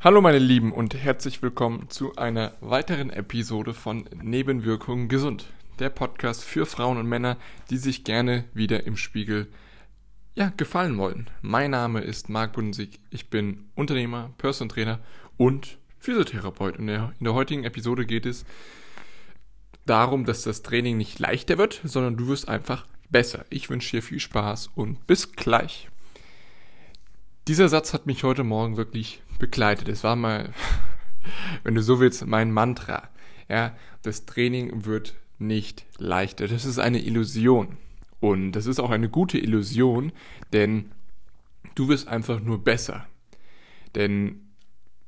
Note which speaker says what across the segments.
Speaker 1: Hallo meine Lieben und herzlich willkommen zu einer weiteren Episode von Nebenwirkungen gesund. Der Podcast für Frauen und Männer, die sich gerne wieder im Spiegel ja, gefallen wollen. Mein Name ist Marc Budensig. Ich bin Unternehmer, Person Trainer und Physiotherapeut. Und in der heutigen Episode geht es darum, dass das Training nicht leichter wird, sondern du wirst einfach besser. Ich wünsche dir viel Spaß und bis gleich. Dieser Satz hat mich heute Morgen wirklich begleitet. Es war mal, wenn du so willst, mein Mantra. Ja, das Training wird nicht leichter. Das ist eine Illusion. Und das ist auch eine gute Illusion, denn du wirst einfach nur besser. Denn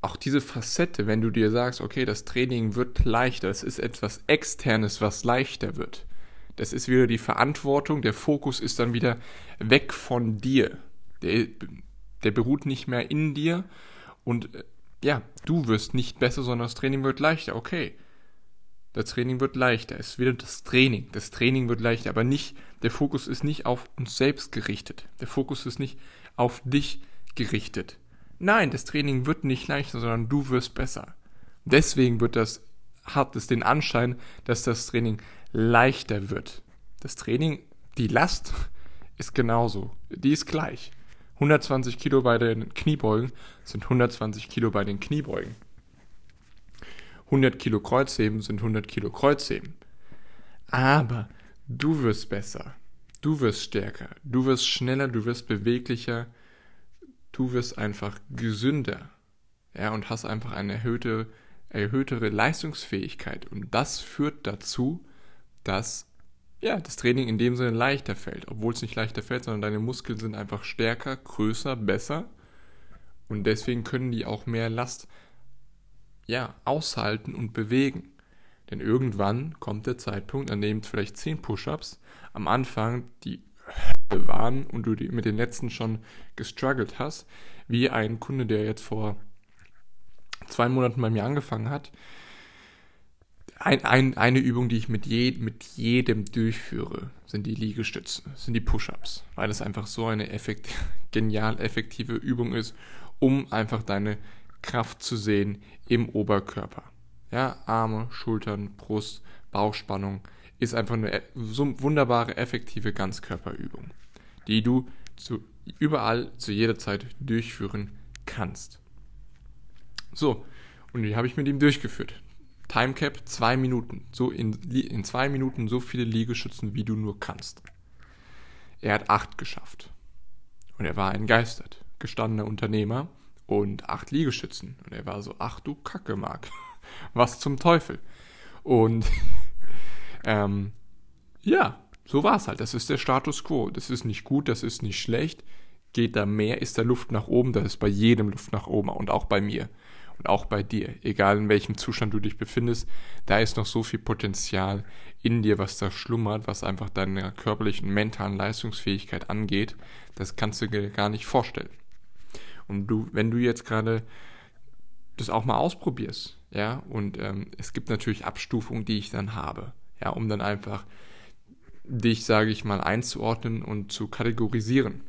Speaker 1: auch diese Facette, wenn du dir sagst, okay, das Training wird leichter, es ist etwas Externes, was leichter wird. Das ist wieder die Verantwortung, der Fokus ist dann wieder weg von dir. Der, der beruht nicht mehr in dir und äh, ja, du wirst nicht besser, sondern das Training wird leichter. Okay, das Training wird leichter. Es ist wieder das Training. Das Training wird leichter, aber nicht, der Fokus ist nicht auf uns selbst gerichtet. Der Fokus ist nicht auf dich gerichtet. Nein, das Training wird nicht leichter, sondern du wirst besser. Deswegen wird das, hat es den Anschein, dass das Training leichter wird. Das Training, die Last ist genauso. Die ist gleich. 120 Kilo bei den Kniebeugen sind 120 Kilo bei den Kniebeugen. 100 Kilo Kreuzheben sind 100 Kilo Kreuzheben. Aber du wirst besser. Du wirst stärker. Du wirst schneller. Du wirst beweglicher. Du wirst einfach gesünder. Ja, und hast einfach eine erhöhte, erhöhtere Leistungsfähigkeit. Und das führt dazu, dass ja, das Training in dem Sinne leichter fällt. Obwohl es nicht leichter fällt, sondern deine Muskeln sind einfach stärker, größer, besser. Und deswegen können die auch mehr Last ja, aushalten und bewegen. Denn irgendwann kommt der Zeitpunkt, an dem vielleicht 10 Push-Ups am Anfang die Hölle waren und du mit den letzten schon gestruggelt hast, wie ein Kunde, der jetzt vor zwei Monaten bei mir angefangen hat, ein, ein, eine Übung, die ich mit, je, mit jedem durchführe, sind die Liegestützen, sind die Push-Ups, weil es einfach so eine effekt, genial effektive Übung ist, um einfach deine Kraft zu sehen im Oberkörper. Ja, Arme, Schultern, Brust, Bauchspannung ist einfach eine so wunderbare, effektive Ganzkörperübung, die du zu, überall zu jeder Zeit durchführen kannst. So, und die habe ich mit ihm durchgeführt. Timecap zwei Minuten. So in, in zwei Minuten so viele Liegestützen, wie du nur kannst. Er hat acht geschafft. Und er war entgeistert. Gestandener Unternehmer und acht Liegestützen. Und er war so, ach du Kacke, Marc. Was zum Teufel. Und ähm, ja, so war es halt. Das ist der Status quo. Das ist nicht gut, das ist nicht schlecht. Geht da mehr, ist da Luft nach oben, das ist bei jedem Luft nach oben und auch bei mir und auch bei dir, egal in welchem Zustand du dich befindest, da ist noch so viel Potenzial in dir, was da schlummert, was einfach deine körperlichen mentalen Leistungsfähigkeit angeht, das kannst du dir gar nicht vorstellen. Und du, wenn du jetzt gerade das auch mal ausprobierst, ja, und ähm, es gibt natürlich Abstufungen, die ich dann habe, ja, um dann einfach dich, sage ich mal, einzuordnen und zu kategorisieren.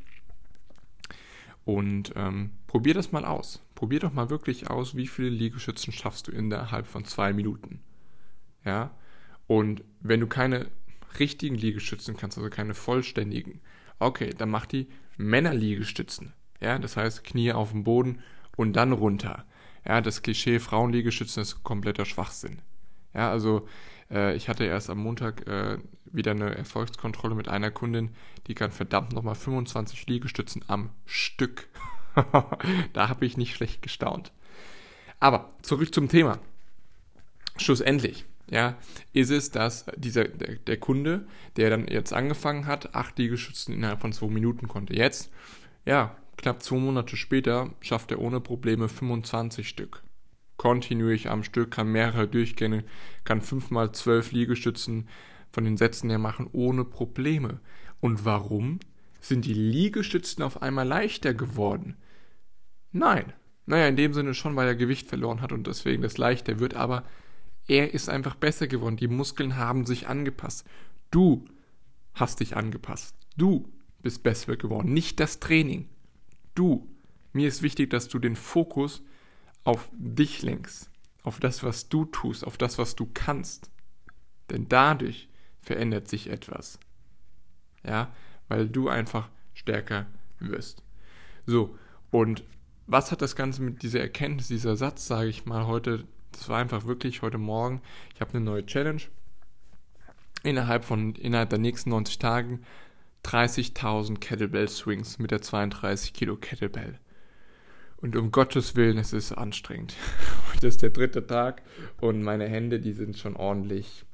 Speaker 1: Und ähm, probier das mal aus. Probier doch mal wirklich aus, wie viele Liegestützen schaffst du innerhalb von zwei Minuten. Ja? Und wenn du keine richtigen Liegestützen kannst, also keine vollständigen, okay, dann mach die Männerliegestützen. Ja, das heißt Knie auf dem Boden und dann runter. Ja, das Klischee Frauenliegestützen ist kompletter Schwachsinn. Ja, also äh, ich hatte erst am Montag äh, wieder eine Erfolgskontrolle mit einer Kundin, die kann verdammt nochmal 25 Liegestützen am Stück. da habe ich nicht schlecht gestaunt. Aber zurück zum Thema. Schlussendlich, ja, ist es, dass dieser, der, der Kunde, der dann jetzt angefangen hat, acht Liegestützen innerhalb von zwei Minuten konnte, jetzt, ja, knapp zwei Monate später schafft er ohne Probleme 25 Stück. Kontinuierlich am Stück, kann mehrere Durchgänge, kann fünfmal zwölf Liegestützen von den Sätzen her machen, ohne Probleme. Und warum? Sind die Liegestützen auf einmal leichter geworden? Nein. Naja, in dem Sinne schon, weil er Gewicht verloren hat und deswegen das leichter wird, aber er ist einfach besser geworden. Die Muskeln haben sich angepasst. Du hast dich angepasst. Du bist besser geworden, nicht das Training. Du. Mir ist wichtig, dass du den Fokus auf dich lenkst, auf das, was du tust, auf das, was du kannst. Denn dadurch verändert sich etwas. Ja, weil du einfach stärker wirst. So, und was hat das Ganze mit dieser Erkenntnis, dieser Satz, sage ich mal, heute, das war einfach wirklich heute Morgen, ich habe eine neue Challenge. Innerhalb von, innerhalb der nächsten 90 Tagen 30.000 Kettlebell Swings mit der 32 Kilo Kettlebell. Und um Gottes Willen, es ist anstrengend. Heute ist der dritte Tag und meine Hände, die sind schon ordentlich,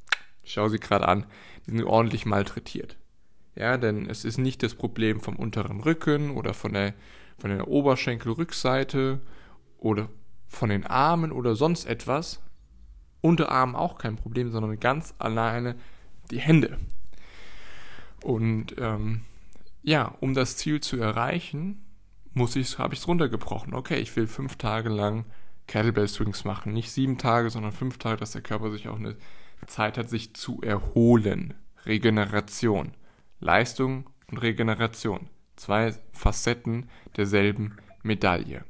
Speaker 1: ich schaue sie gerade an, die sind ordentlich malträtiert. Ja, denn es ist nicht das Problem vom unteren Rücken oder von der, von der Oberschenkelrückseite oder von den Armen oder sonst etwas. Unterarmen auch kein Problem, sondern ganz alleine die Hände. Und ähm, ja, um das Ziel zu erreichen, muss ich, habe ich es runtergebrochen. Okay, ich will fünf Tage lang Kettlebell Swings machen. Nicht sieben Tage, sondern fünf Tage, dass der Körper sich auch eine Zeit hat, sich zu erholen. Regeneration. Leistung und Regeneration. Zwei Facetten derselben Medaille.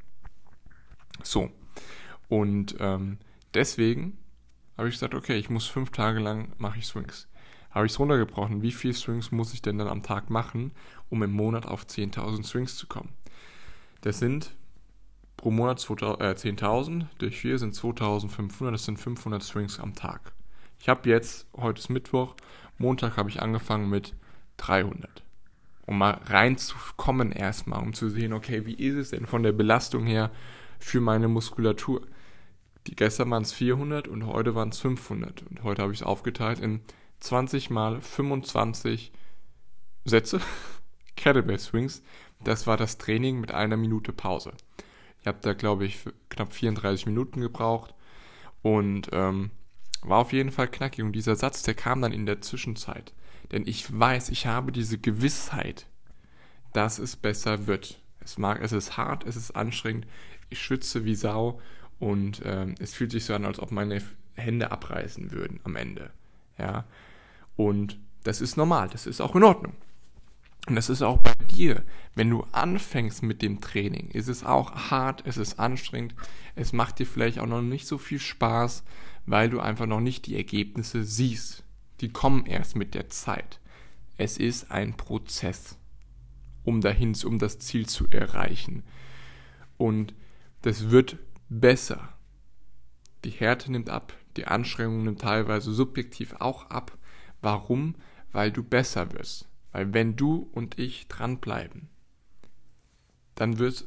Speaker 1: So. Und ähm, deswegen habe ich gesagt, okay, ich muss fünf Tage lang mache ich Swings. Habe ich es runtergebrochen, wie viele Swings muss ich denn dann am Tag machen, um im Monat auf 10.000 Swings zu kommen? Das sind pro Monat äh, 10.000, durch 4 sind 2.500, das sind 500 Swings am Tag. Ich habe jetzt, heute ist Mittwoch, Montag habe ich angefangen mit 300. Um mal reinzukommen erstmal, um zu sehen, okay, wie ist es denn von der Belastung her für meine Muskulatur? Die gestern waren es 400 und heute waren es 500. Und heute habe ich es aufgeteilt in 20 mal 25 Sätze, Kettlebell Swings, das war das Training mit einer Minute Pause. Ich habe da, glaube ich, knapp 34 Minuten gebraucht und ähm, war auf jeden Fall knackig. Und dieser Satz, der kam dann in der Zwischenzeit. Denn ich weiß, ich habe diese Gewissheit, dass es besser wird. Es, mag, es ist hart, es ist anstrengend, ich schwitze wie Sau und ähm, es fühlt sich so an, als ob meine Hände abreißen würden am Ende. Ja. Und das ist normal, das ist auch in Ordnung. Und das ist auch bei dir. Wenn du anfängst mit dem Training, ist es auch hart, es ist anstrengend, es macht dir vielleicht auch noch nicht so viel Spaß, weil du einfach noch nicht die Ergebnisse siehst. Die kommen erst mit der Zeit. Es ist ein Prozess, um dahin, um das Ziel zu erreichen. Und das wird besser. Die Härte nimmt ab, die Anstrengung nimmt teilweise subjektiv auch ab. Warum? Weil du besser wirst. Weil wenn du und ich dranbleiben, dann wird,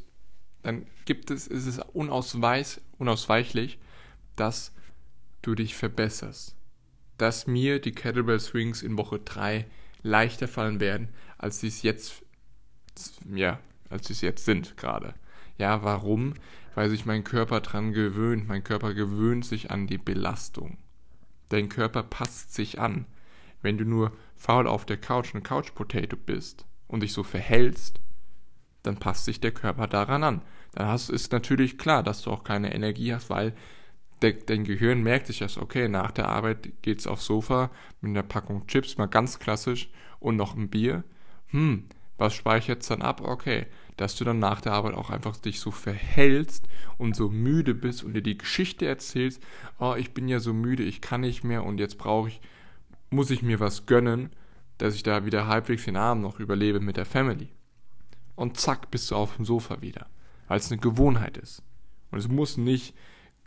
Speaker 1: dann gibt es, ist es unausweich, unausweichlich, dass du dich verbesserst. Dass mir die Kettlebell Swings in Woche 3 leichter fallen werden, als sie es jetzt, ja, als sie es jetzt sind gerade. Ja, warum? Weil sich mein Körper dran gewöhnt. Mein Körper gewöhnt sich an die Belastung. Dein Körper passt sich an. Wenn du nur faul auf der Couch eine Couch Potato bist und dich so verhältst, dann passt sich der Körper daran an. Dann hast, ist natürlich klar, dass du auch keine Energie hast, weil de, dein Gehirn merkt sich das, okay, nach der Arbeit geht's aufs Sofa mit einer Packung Chips, mal ganz klassisch, und noch ein Bier. Hm, was speichert's dann ab? Okay, dass du dann nach der Arbeit auch einfach dich so verhältst und so müde bist und dir die Geschichte erzählst, oh, ich bin ja so müde, ich kann nicht mehr und jetzt brauche ich muss ich mir was gönnen, dass ich da wieder halbwegs den Abend noch überlebe mit der Family. Und zack, bist du auf dem Sofa wieder, weil es eine Gewohnheit ist. Und es muss nicht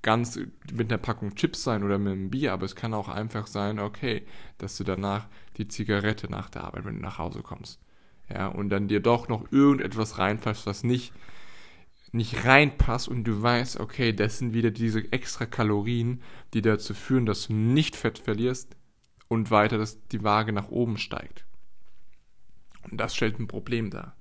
Speaker 1: ganz mit einer Packung Chips sein oder mit einem Bier, aber es kann auch einfach sein, okay, dass du danach die Zigarette nach der Arbeit, wenn du nach Hause kommst. Ja, und dann dir doch noch irgendetwas reinpasst, was nicht, nicht reinpasst und du weißt, okay, das sind wieder diese extra Kalorien, die dazu führen, dass du nicht Fett verlierst, und weiter dass die Waage nach oben steigt. Und das stellt ein Problem dar.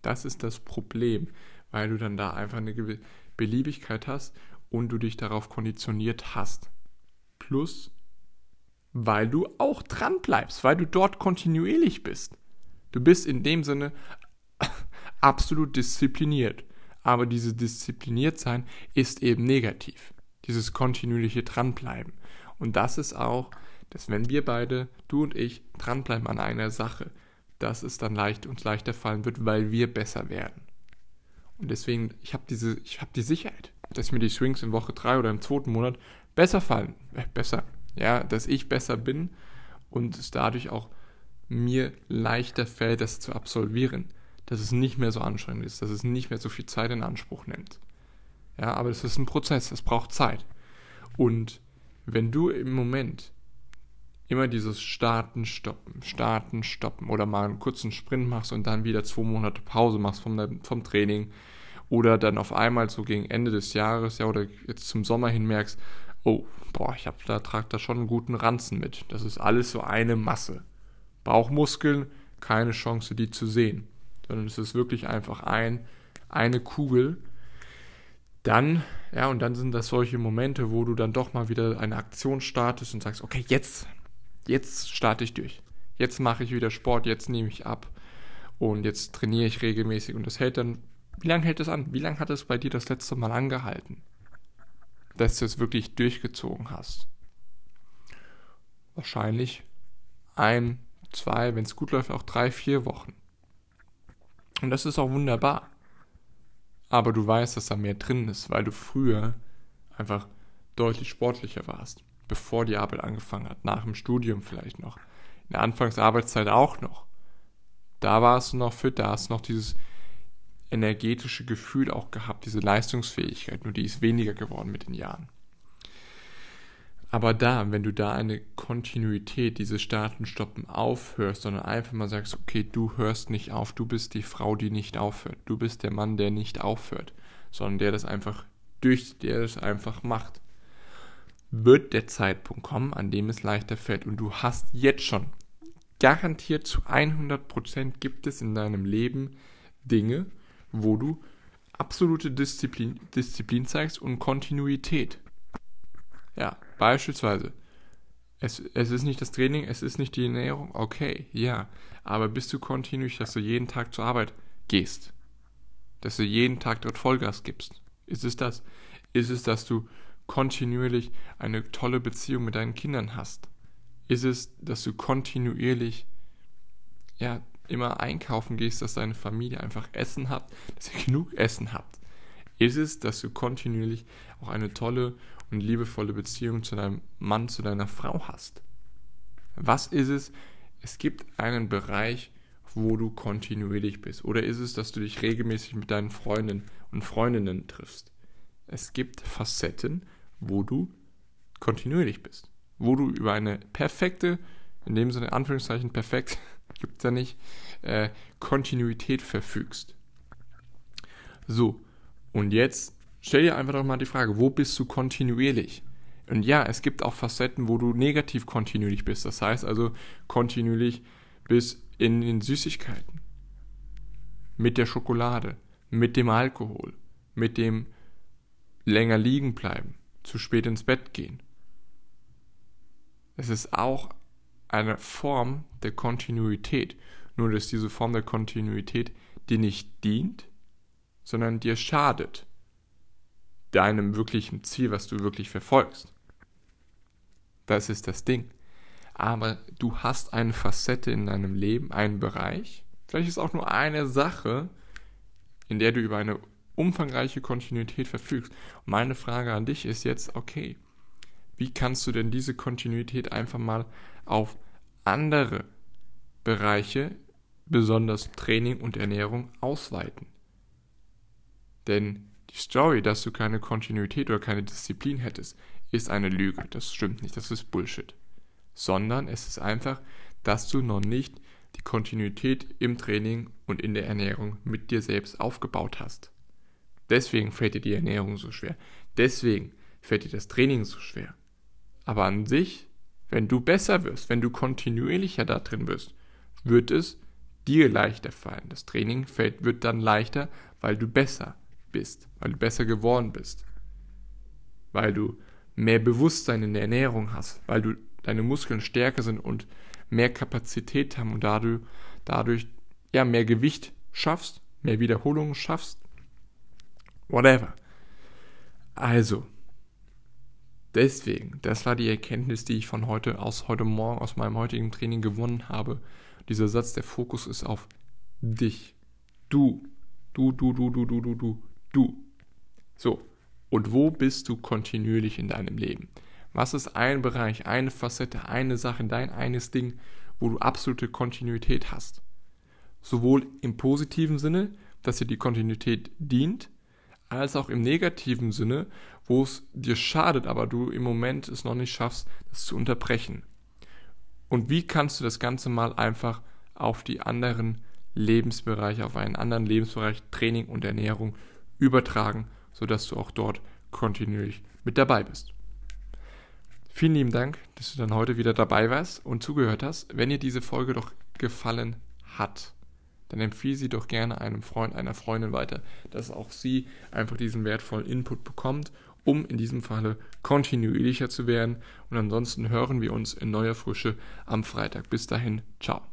Speaker 1: Das ist das Problem, weil du dann da einfach eine Beliebigkeit hast und du dich darauf konditioniert hast. Plus, weil du auch dran bleibst, weil du dort kontinuierlich bist. Du bist in dem Sinne absolut diszipliniert. Aber dieses diszipliniert sein ist eben negativ. Dieses kontinuierliche Dranbleiben. Und das ist auch dass wenn wir beide, du und ich, dranbleiben an einer Sache, dass es dann leicht uns leichter fallen wird, weil wir besser werden. Und deswegen, ich habe diese, ich habe die Sicherheit. dass mir die Swings in Woche 3 oder im zweiten Monat besser fallen. Äh, besser. Ja, dass ich besser bin und es dadurch auch mir leichter fällt, das zu absolvieren. Dass es nicht mehr so anstrengend ist, dass es nicht mehr so viel Zeit in Anspruch nimmt. Ja, aber es ist ein Prozess, es braucht Zeit. Und wenn du im Moment immer dieses Starten, Stoppen, Starten, Stoppen oder mal einen kurzen Sprint machst und dann wieder zwei Monate Pause machst vom, vom Training oder dann auf einmal so gegen Ende des Jahres, ja, oder jetzt zum Sommer hin merkst, oh, boah, ich hab da, trage da schon einen guten Ranzen mit. Das ist alles so eine Masse. Bauchmuskeln, keine Chance, die zu sehen. Sondern es ist wirklich einfach ein, eine Kugel. Dann, ja, und dann sind das solche Momente, wo du dann doch mal wieder eine Aktion startest und sagst, okay, jetzt, jetzt starte ich durch. Jetzt mache ich wieder Sport, jetzt nehme ich ab und jetzt trainiere ich regelmäßig und das hält dann, wie lange hält das an? Wie lange hat es bei dir das letzte Mal angehalten? Dass du es wirklich durchgezogen hast. Wahrscheinlich ein, zwei, wenn es gut läuft, auch drei, vier Wochen. Und das ist auch wunderbar. Aber du weißt, dass da mehr drin ist, weil du früher einfach deutlich sportlicher warst bevor die Arbeit angefangen hat, nach dem Studium vielleicht noch, in der Anfangsarbeitszeit auch noch. Da warst du noch fit, da hast du noch dieses energetische Gefühl auch gehabt, diese Leistungsfähigkeit, nur die ist weniger geworden mit den Jahren. Aber da, wenn du da eine Kontinuität, dieses Starten, Stoppen aufhörst, sondern einfach mal sagst, okay, du hörst nicht auf, du bist die Frau, die nicht aufhört, du bist der Mann, der nicht aufhört, sondern der das einfach durch, der das einfach macht wird der Zeitpunkt kommen, an dem es leichter fällt. Und du hast jetzt schon garantiert zu 100% gibt es in deinem Leben Dinge, wo du absolute Disziplin, Disziplin zeigst und Kontinuität. Ja, beispielsweise. Es, es ist nicht das Training, es ist nicht die Ernährung, okay, ja. Aber bist du kontinuierlich, dass du jeden Tag zur Arbeit gehst? Dass du jeden Tag dort Vollgas gibst? Ist es das? Ist es, dass du kontinuierlich eine tolle Beziehung mit deinen Kindern hast? Ist es, dass du kontinuierlich ja, immer einkaufen gehst, dass deine Familie einfach Essen hat, dass ihr genug Essen habt? Ist es, dass du kontinuierlich auch eine tolle und liebevolle Beziehung zu deinem Mann, zu deiner Frau hast? Was ist es? Es gibt einen Bereich, wo du kontinuierlich bist. Oder ist es, dass du dich regelmäßig mit deinen Freunden und Freundinnen triffst? Es gibt Facetten, wo du kontinuierlich bist. Wo du über eine perfekte, in dem Sinne Anführungszeichen perfekt, gibt es ja nicht, äh, Kontinuität verfügst. So, und jetzt stell dir einfach doch mal die Frage, wo bist du kontinuierlich? Und ja, es gibt auch Facetten, wo du negativ kontinuierlich bist. Das heißt also kontinuierlich bis in den Süßigkeiten. Mit der Schokolade, mit dem Alkohol, mit dem länger liegen bleiben, zu spät ins Bett gehen. Es ist auch eine Form der Kontinuität, nur dass diese Form der Kontinuität dir nicht dient, sondern dir schadet, deinem wirklichen Ziel, was du wirklich verfolgst. Das ist das Ding. Aber du hast eine Facette in deinem Leben, einen Bereich, vielleicht ist auch nur eine Sache, in der du über eine umfangreiche Kontinuität verfügst. Meine Frage an dich ist jetzt, okay, wie kannst du denn diese Kontinuität einfach mal auf andere Bereiche, besonders Training und Ernährung, ausweiten? Denn die Story, dass du keine Kontinuität oder keine Disziplin hättest, ist eine Lüge. Das stimmt nicht, das ist Bullshit. Sondern es ist einfach, dass du noch nicht die Kontinuität im Training und in der Ernährung mit dir selbst aufgebaut hast. Deswegen fällt dir die Ernährung so schwer. Deswegen fällt dir das Training so schwer. Aber an sich, wenn du besser wirst, wenn du kontinuierlicher da drin wirst, wird es dir leichter fallen. Das Training fällt, wird dann leichter, weil du besser bist, weil du besser geworden bist. Weil du mehr Bewusstsein in der Ernährung hast, weil du deine Muskeln stärker sind und mehr Kapazität haben und dadurch, dadurch ja mehr Gewicht schaffst, mehr Wiederholungen schaffst Whatever. Also, deswegen, das war die Erkenntnis, die ich von heute, aus heute Morgen, aus meinem heutigen Training gewonnen habe. Dieser Satz, der Fokus ist auf dich. Du. Du, du, du, du, du, du, du, du. So. Und wo bist du kontinuierlich in deinem Leben? Was ist ein Bereich, eine Facette, eine Sache, dein eines Ding, wo du absolute Kontinuität hast? Sowohl im positiven Sinne, dass dir die Kontinuität dient, als auch im negativen Sinne, wo es dir schadet, aber du im Moment es noch nicht schaffst, das zu unterbrechen. Und wie kannst du das Ganze mal einfach auf die anderen Lebensbereiche, auf einen anderen Lebensbereich Training und Ernährung übertragen, sodass du auch dort kontinuierlich mit dabei bist. Vielen lieben Dank, dass du dann heute wieder dabei warst und zugehört hast. Wenn dir diese Folge doch gefallen hat, dann empfehle sie doch gerne einem Freund, einer Freundin weiter, dass auch sie einfach diesen wertvollen Input bekommt, um in diesem Falle kontinuierlicher zu werden. Und ansonsten hören wir uns in neuer Frische am Freitag. Bis dahin, ciao.